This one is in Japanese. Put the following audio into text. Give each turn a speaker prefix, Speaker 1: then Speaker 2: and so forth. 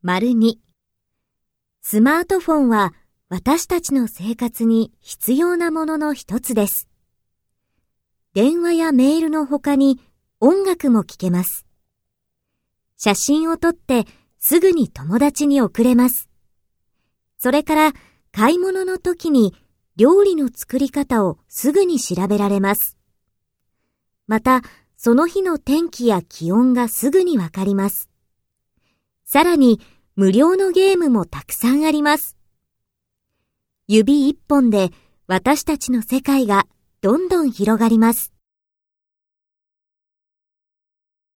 Speaker 1: 丸2スマートフォンは私たちの生活に必要なものの一つです。電話やメールの他に音楽も聞けます。写真を撮ってすぐに友達に送れます。それから買い物の時に料理の作り方をすぐに調べられます。また、その日の天気や気温がすぐにわかります。さらに、無料のゲームもたくさんあります。指一本で私たちの世界がどんどん広がります。